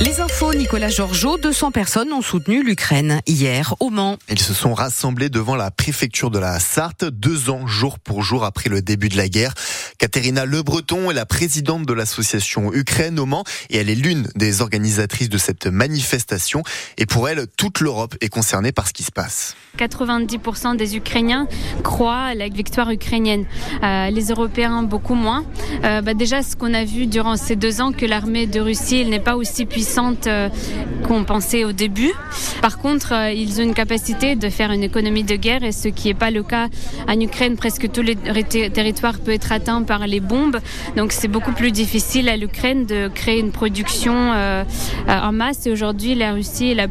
Les infos, Nicolas Georgeot, 200 personnes ont soutenu l'Ukraine hier au Mans. Ils se sont rassemblés devant la préfecture de la Sarthe, deux ans jour pour jour après le début de la guerre. Katerina Le Breton est la présidente de l'association Ukraine au Mans et elle est l'une des organisatrices de cette manifestation. Et pour elle, toute l'Europe est concernée par ce qui se passe. 90% des Ukrainiens croient à la victoire ukrainienne. Euh, les Européens, beaucoup moins. Euh, bah déjà, ce qu'on a vu durant ces deux ans, que l'armée de Russie n'est pas aussi puissante euh, qu'on pensait au début. Par contre, ils ont une capacité de faire une économie de guerre et ce qui n'est pas le cas en Ukraine. Presque tous les territoires peuvent être atteints par les bombes. Donc c'est beaucoup plus difficile à l'Ukraine de créer une production euh, en masse. Et aujourd'hui, la Russie est la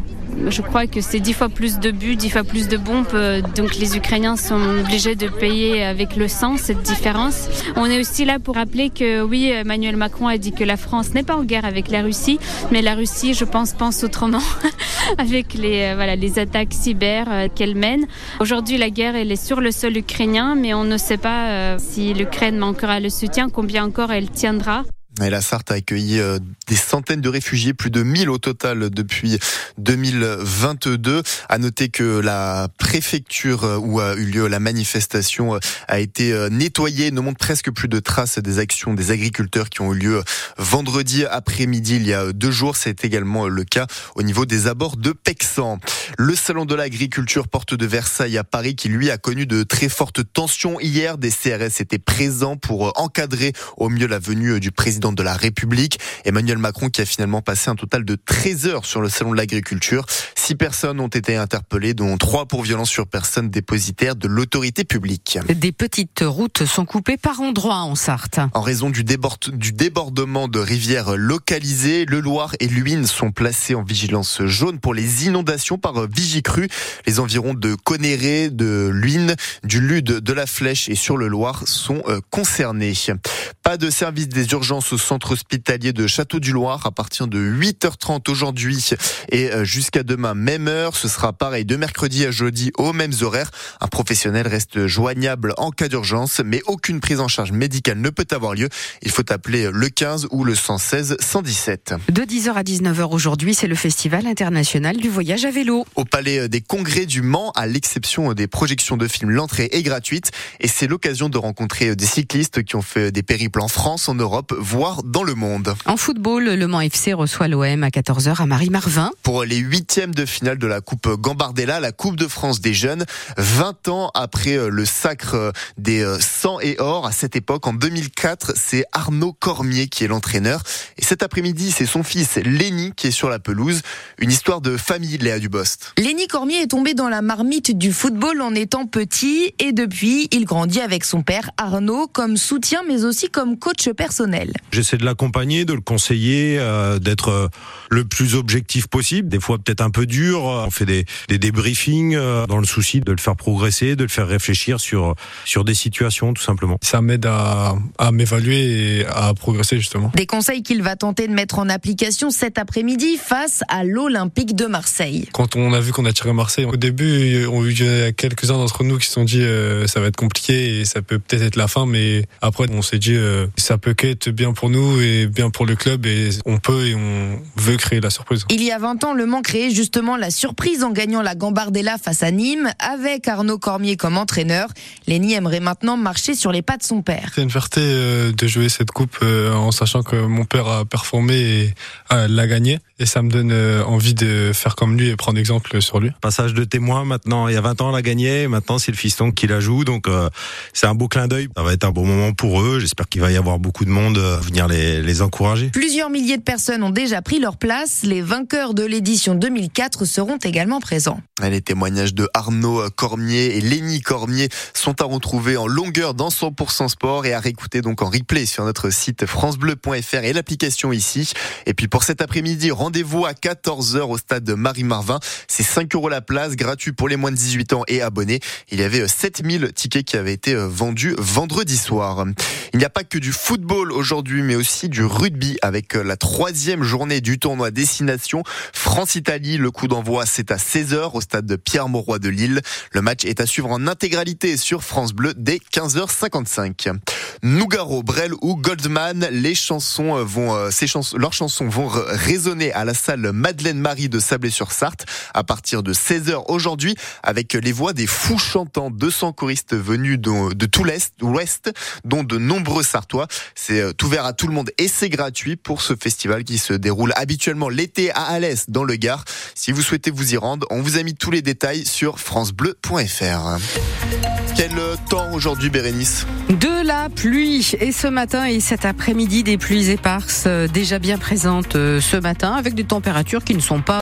je crois que c'est dix fois plus de buts, dix fois plus de bombes. Euh, donc les Ukrainiens sont obligés de payer avec le sang cette différence. On est aussi là pour rappeler que oui, Emmanuel Macron a dit que la France n'est pas en guerre avec la Russie, mais la Russie, je pense, pense autrement avec les euh, voilà les attaques cyber euh, qu'elle mène. Aujourd'hui, la guerre elle est sur le sol ukrainien, mais on ne sait pas si l'Ukraine manquera le soutien, combien encore elle tiendra. Et la Sarthe a accueilli euh, des centaines de réfugiés, plus de 1000 au total depuis 2022. À noter que la préfecture euh, où a eu lieu la manifestation euh, a été nettoyée, ne montre presque plus de traces des actions des agriculteurs qui ont eu lieu vendredi après-midi il y a deux jours. C'est également le cas au niveau des abords de Pexan. Le salon de l'agriculture porte de Versailles à Paris qui lui a connu de très fortes tensions hier. Des CRS étaient présents pour encadrer au mieux la venue du président de la République. Emmanuel Macron qui a finalement passé un total de 13 heures sur le salon de l'agriculture. Six personnes ont été interpellées, dont trois pour violence sur personne dépositaire de l'autorité publique. Des petites routes sont coupées par endroits en Sarthe. En raison du, du débordement de rivières localisées, le Loir et l'Huine sont placés en vigilance jaune pour les inondations par Vigicru. Les environs de Conéré, de l'Huine, du Lude, de la Flèche et sur le Loir sont euh, concernés. Pas de service des urgences au centre hospitalier de Château-du-Loir à partir de 8h30 aujourd'hui et euh, jusqu'à demain même heure. Ce sera pareil de mercredi à jeudi aux mêmes horaires. Un professionnel reste joignable en cas d'urgence, mais aucune prise en charge médicale ne peut avoir lieu. Il faut appeler le 15 ou le 116 117. De 10h à 19h aujourd'hui, c'est le Festival international du voyage à vélo. Au Palais des Congrès du Mans, à l'exception des projections de films, l'entrée est gratuite et c'est l'occasion de rencontrer des cyclistes qui ont fait des périples en France, en Europe, voire dans le monde. En football, le Mans FC reçoit l'OM à 14h à Marie-Marvin. Pour les huitièmes de finale de la Coupe Gambardella, la Coupe de France des jeunes, 20 ans après euh, le sacre euh, des 100 euh, et or, à cette époque, en 2004, c'est Arnaud Cormier qui est l'entraîneur. Et cet après-midi, c'est son fils Lenny qui est sur la pelouse. Une histoire de famille, Léa Dubost. Lenny Cormier est tombé dans la marmite du football en étant petit et depuis, il grandit avec son père Arnaud comme soutien mais aussi comme coach personnel. J'essaie de l'accompagner, de le conseiller, euh, d'être le plus objectif possible. Des fois peut-être un peu dur. On fait des, des débriefings euh, dans le souci de le faire progresser, de le faire réfléchir sur sur des situations tout simplement. Ça m'aide à, à m'évaluer et à progresser justement. Des conseils qu'il va tenter de mettre en application cet après-midi face à l'Olympique de Marseille. Quand on a vu qu'on a tiré Marseille, au début, on il y a quelques-uns d'entre nous qui se sont dit ça va être compliqué et ça peut peut-être être la fin, mais après on s'est dit ça peut qu'être bien pour nous et bien pour le club et on peut et on veut créer la surprise. Il y a 20 ans, Le Mans créait justement la surprise en gagnant la Gambardella face à Nîmes avec Arnaud Cormier comme entraîneur. Lenny aimerait maintenant marcher sur les pas de son père. C'est une fierté euh, de jouer cette coupe euh, en sachant que mon père a performé et l'a gagné et ça me donne euh, envie de faire comme lui et prendre exemple sur lui. Passage de témoin maintenant, il y a 20 ans, on l'a gagné, maintenant c'est le fiston qui la joue, donc c'est un beau clin d'œil. Ça va être un bon moment pour eux. J'espère qu'il va y avoir beaucoup de monde venir les, les encourager. Plusieurs milliers de personnes ont déjà pris leur place. Les vainqueurs de l'édition 2004 seront également présents. Les témoignages de Arnaud Cormier et Lénie Cormier sont à retrouver en longueur dans 100% sport et à réécouter donc en replay sur notre site francebleu.fr et l'application ici. Et puis pour cet après-midi, rendez-vous à 14h au stade de Marie-Marvin. C'est 5 euros la place, gratuit pour les moins de 18 ans et abonnés. Il y avait 7000 tickets qui avaient été vendus vendredi soir. Il n'y a pas que du football aujourd'hui, mais aussi du rugby avec la troisième journée du tournoi Destination France-Italie. Coup d'envoi, c'est à 16h au stade de Pierre-Mauroy de Lille. Le match est à suivre en intégralité sur France Bleu dès 15h55. Nougaro, Brel ou Goldman, les chansons vont, ces chansons, leurs chansons vont résonner à la salle Madeleine Marie de Sablé-sur-Sarthe à partir de 16h aujourd'hui avec les voix des fous chantants, 200 choristes venus de, de tout l'Est, l'Ouest, dont de nombreux Sartois. C'est euh, ouvert à tout le monde et c'est gratuit pour ce festival qui se déroule habituellement l'été à Alès dans le Gard. Si vous souhaitez vous y rendre, on vous a mis tous les détails sur francebleu.fr. Quel temps aujourd'hui, Bérénice De la pluie. Et ce matin et cet après-midi, des pluies éparses euh, déjà bien présentes euh, ce matin avec des températures qui ne sont pas